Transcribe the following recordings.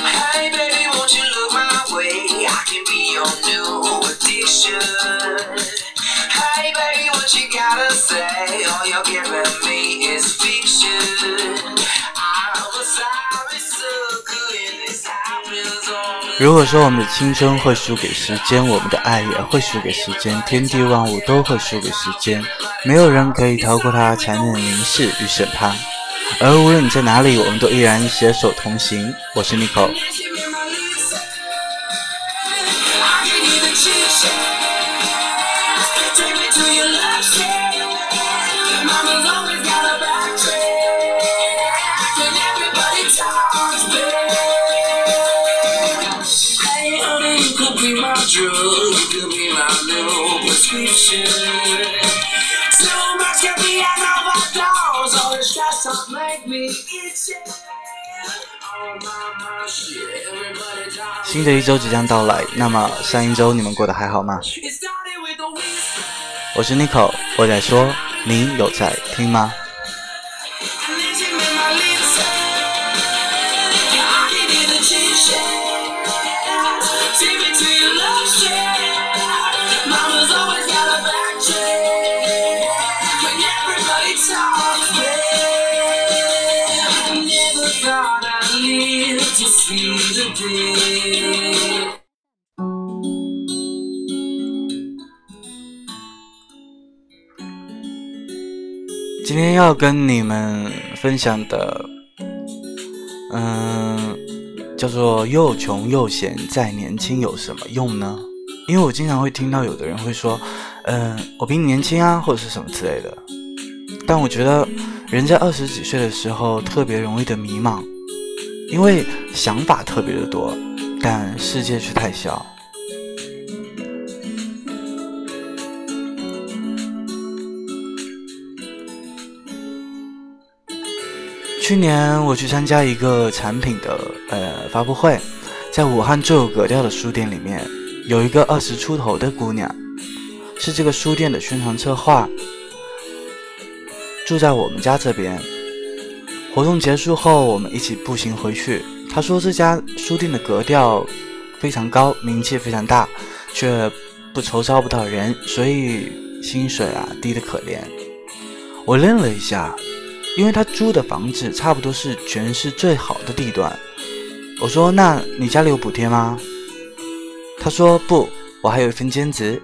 hey, baby, won't you look my way? I can be your new addiction. Hey, baby, what you gotta say? All you're giving me is fiction. I'm a. 如果说我们的青春会输给时间，我们的爱也会输给时间，天地万物都会输给时间，没有人可以逃过它残忍的凝视与审判。而无论你在哪里，我们都依然携手同行。我是 Nico。新的一周即将到来，那么上一周你们过得还好吗？我是 Nico，我在说，你有在听吗？今天要跟你们分享的，嗯，叫做“又穷又闲再年轻有什么用呢？”因为我经常会听到有的人会说：“嗯，我比你年轻啊，或者是什么之类的。”但我觉得人在二十几岁的时候特别容易的迷茫，因为想法特别的多，但世界却太小。去年我去参加一个产品的呃发布会，在武汉最有格调的书店里面，有一个二十出头的姑娘，是这个书店的宣传策划，住在我们家这边。活动结束后，我们一起步行回去。她说这家书店的格调非常高，名气非常大，却不愁招不到人，所以薪水啊低得可怜。我愣了一下。因为他租的房子差不多是全市最好的地段，我说：“那你家里有补贴吗？”他说：“不，我还有一份兼职。”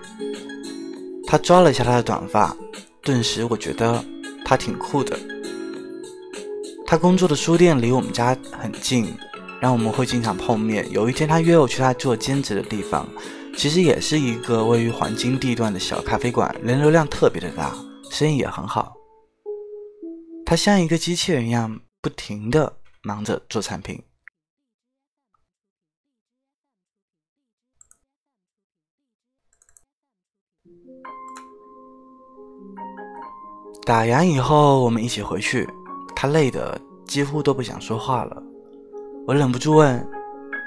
他抓了一下他的短发，顿时我觉得他挺酷的。他工作的书店离我们家很近，然后我们会经常碰面。有一天他约我去他做兼职的地方，其实也是一个位于黄金地段的小咖啡馆，人流量特别的大，生意也很好。他像一个机器人一样，不停的忙着做产品。打烊以后，我们一起回去。他累的几乎都不想说话了。我忍不住问：“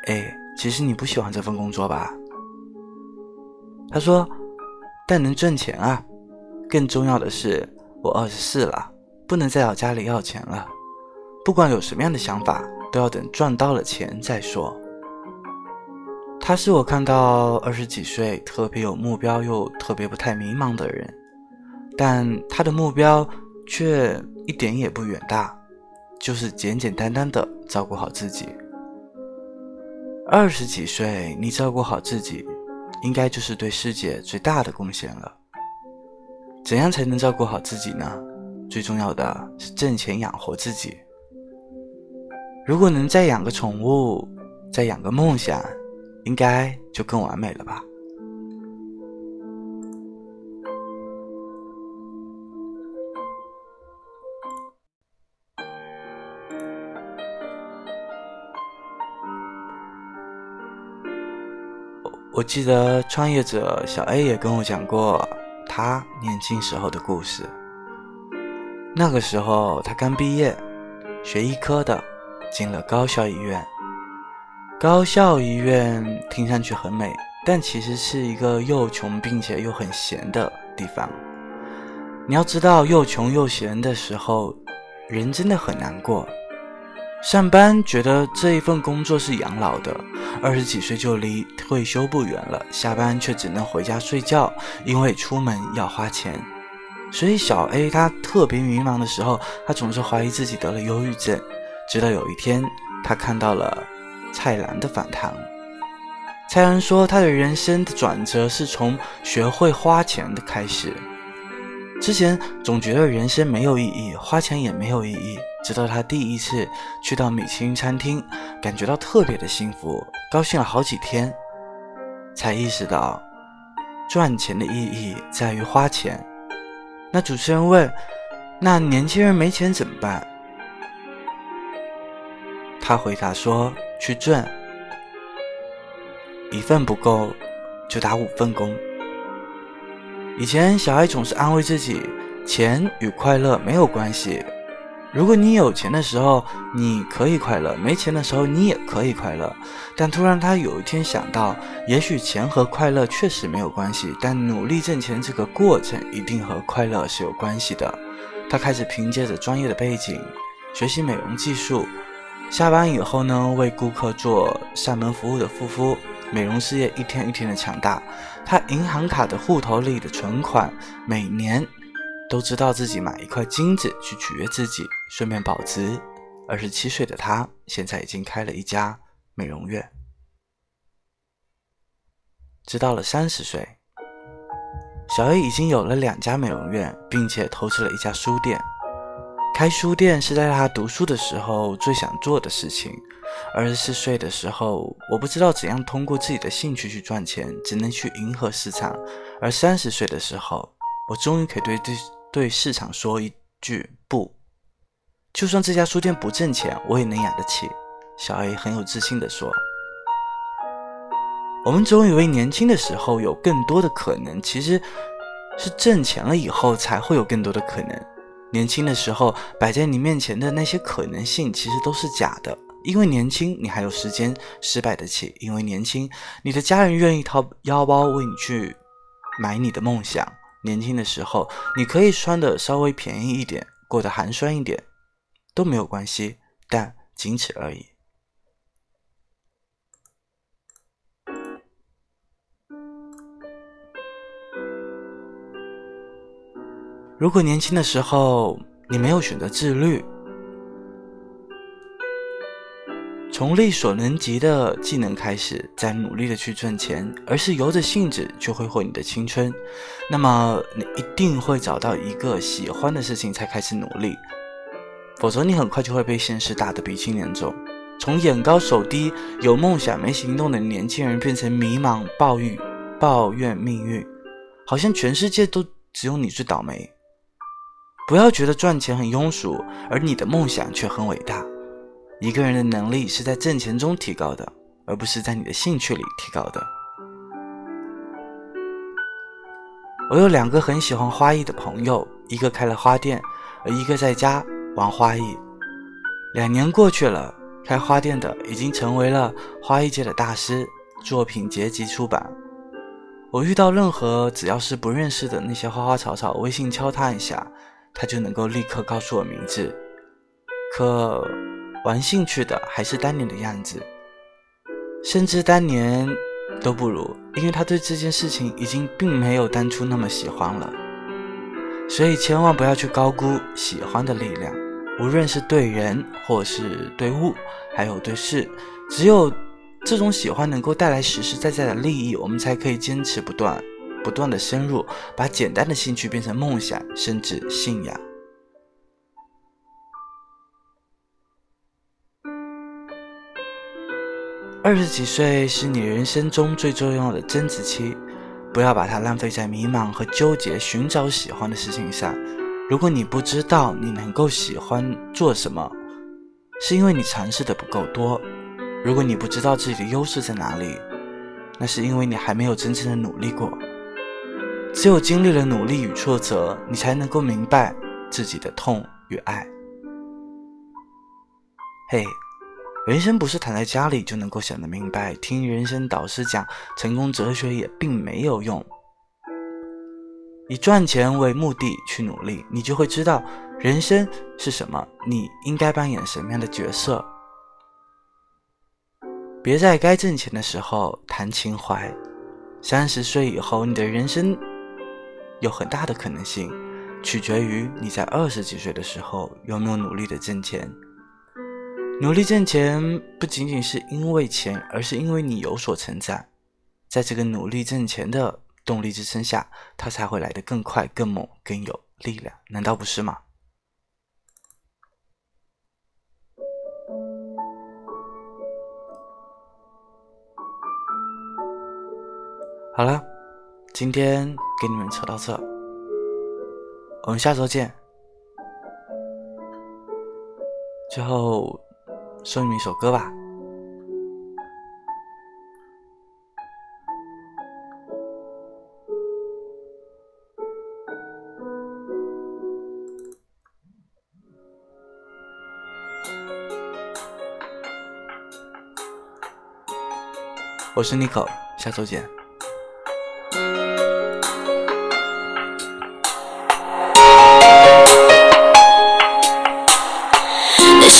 哎，其实你不喜欢这份工作吧？”他说：“但能挣钱啊。更重要的是，我二十四了。”不能再找家里要钱了，不管有什么样的想法，都要等赚到了钱再说。他是我看到二十几岁特别有目标又特别不太迷茫的人，但他的目标却一点也不远大，就是简简单单的照顾好自己。二十几岁你照顾好自己，应该就是对世界最大的贡献了。怎样才能照顾好自己呢？最重要的是挣钱养活自己。如果能再养个宠物，再养个梦想，应该就更完美了吧？我记得创业者小 A 也跟我讲过他年轻时候的故事。那个时候他刚毕业，学医科的，进了高校医院。高校医院听上去很美，但其实是一个又穷并且又很闲的地方。你要知道，又穷又闲的时候，人真的很难过。上班觉得这一份工作是养老的，二十几岁就离退休不远了，下班却只能回家睡觉，因为出门要花钱。所以小 A 他特别迷茫的时候，他总是怀疑自己得了忧郁症。直到有一天，他看到了蔡澜的访谈。蔡澜说，他的人生的转折是从学会花钱的开始。之前总觉得人生没有意义，花钱也没有意义。直到他第一次去到米其林餐厅，感觉到特别的幸福，高兴了好几天，才意识到赚钱的意义在于花钱。那主持人问：“那年轻人没钱怎么办？”他回答说：“去赚，一份不够就打五份工。”以前小爱总是安慰自己，钱与快乐没有关系。如果你有钱的时候你可以快乐，没钱的时候你也可以快乐。但突然他有一天想到，也许钱和快乐确实没有关系，但努力挣钱这个过程一定和快乐是有关系的。他开始凭借着专业的背景学习美容技术，下班以后呢为顾客做上门服务的护肤。美容事业一天一天的强大，他银行卡的户头里的存款每年都知道自己买一块金子去取悦自己，顺便保值。二十七岁的他现在已经开了一家美容院。直到了三十岁，小 A 已经有了两家美容院，并且投资了一家书店。开书店是在他读书的时候最想做的事情。二十四岁的时候，我不知道怎样通过自己的兴趣去赚钱，只能去迎合市场。而三十岁的时候，我终于可以对对对市场说一句不，就算这家书店不挣钱，我也能养得起。小 A 很有自信地说：“我们总以为年轻的时候有更多的可能，其实是挣钱了以后才会有更多的可能。”年轻的时候摆在你面前的那些可能性，其实都是假的。因为年轻，你还有时间失败得起；因为年轻，你的家人愿意掏腰包为你去买你的梦想。年轻的时候，你可以穿的稍微便宜一点，过得寒酸一点，都没有关系，但仅此而已。如果年轻的时候你没有选择自律，从力所能及的技能开始，再努力的去赚钱，而是由着性子去挥霍你的青春，那么你一定会找到一个喜欢的事情才开始努力，否则你很快就会被现实打得鼻青脸肿，从眼高手低、有梦想没行动的年轻人变成迷茫、暴郁、抱怨命运，好像全世界都只有你最倒霉。不要觉得赚钱很庸俗，而你的梦想却很伟大。一个人的能力是在挣钱中提高的，而不是在你的兴趣里提高的。我有两个很喜欢花艺的朋友，一个开了花店，而一个在家玩花艺。两年过去了，开花店的已经成为了花艺界的大师，作品结集出版。我遇到任何只要是不认识的那些花花草草，微信敲他一下。他就能够立刻告诉我名字，可玩兴趣的还是当年的样子，甚至当年都不如，因为他对这件事情已经并没有当初那么喜欢了。所以千万不要去高估喜欢的力量，无论是对人，或是对物，还有对事，只有这种喜欢能够带来实实在在的利益，我们才可以坚持不断。不断的深入，把简单的兴趣变成梦想，甚至信仰。二十几岁是你人生中最重要的增值期，不要把它浪费在迷茫和纠结、寻找喜欢的事情上。如果你不知道你能够喜欢做什么，是因为你尝试的不够多；如果你不知道自己的优势在哪里，那是因为你还没有真正的努力过。只有经历了努力与挫折，你才能够明白自己的痛与爱。嘿，人生不是躺在家里就能够想得明白，听人生导师讲成功哲学也并没有用。以赚钱为目的去努力，你就会知道人生是什么，你应该扮演什么样的角色。别在该挣钱的时候谈情怀。三十岁以后，你的人生有很大的可能性，取决于你在二十几岁的时候有没有努力的挣钱。努力挣钱不仅仅是因为钱，而是因为你有所成长，在这个努力挣钱的。动力支撑下，它才会来得更快、更猛、更有力量，难道不是吗？好了，今天给你们扯到这，我们下周见。最后送你们一首歌吧。我是 Nico，下周见。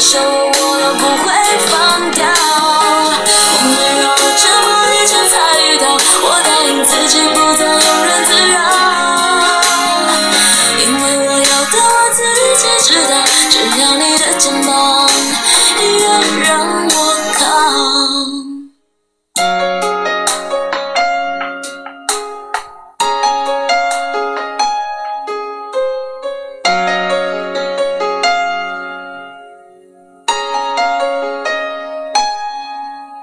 这